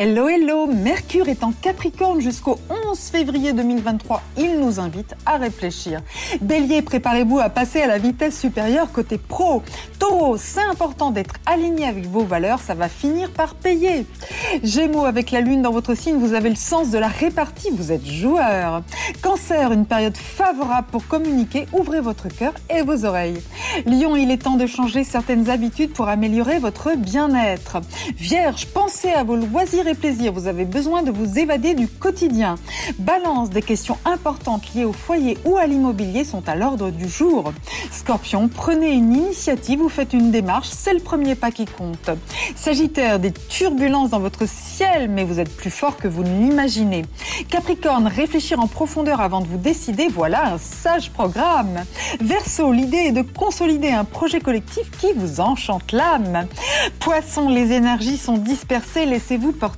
Hello, hello, Mercure est en Capricorne jusqu'au 11 février 2023. Il nous invite à réfléchir. Bélier, préparez-vous à passer à la vitesse supérieure côté pro. Taureau, c'est important d'être aligné avec vos valeurs, ça va finir par payer. Gémeaux, avec la lune dans votre signe, vous avez le sens de la répartie, vous êtes joueur. Cancer, une période favorable pour communiquer, ouvrez votre cœur et vos oreilles. Lion, il est temps de changer certaines habitudes pour améliorer votre bien-être. Vierge, pensez à vos loisirs plaisir, vous avez besoin de vous évader du quotidien. Balance, des questions importantes liées au foyer ou à l'immobilier sont à l'ordre du jour. Scorpion, prenez une initiative ou faites une démarche, c'est le premier pas qui compte. Sagittaire, des turbulences dans votre ciel, mais vous êtes plus fort que vous ne l'imaginez. Capricorne, réfléchir en profondeur avant de vous décider, voilà un sage programme. Verseau, l'idée est de consolider un projet collectif qui vous enchante l'âme. Poisson, les énergies sont dispersées, laissez-vous porter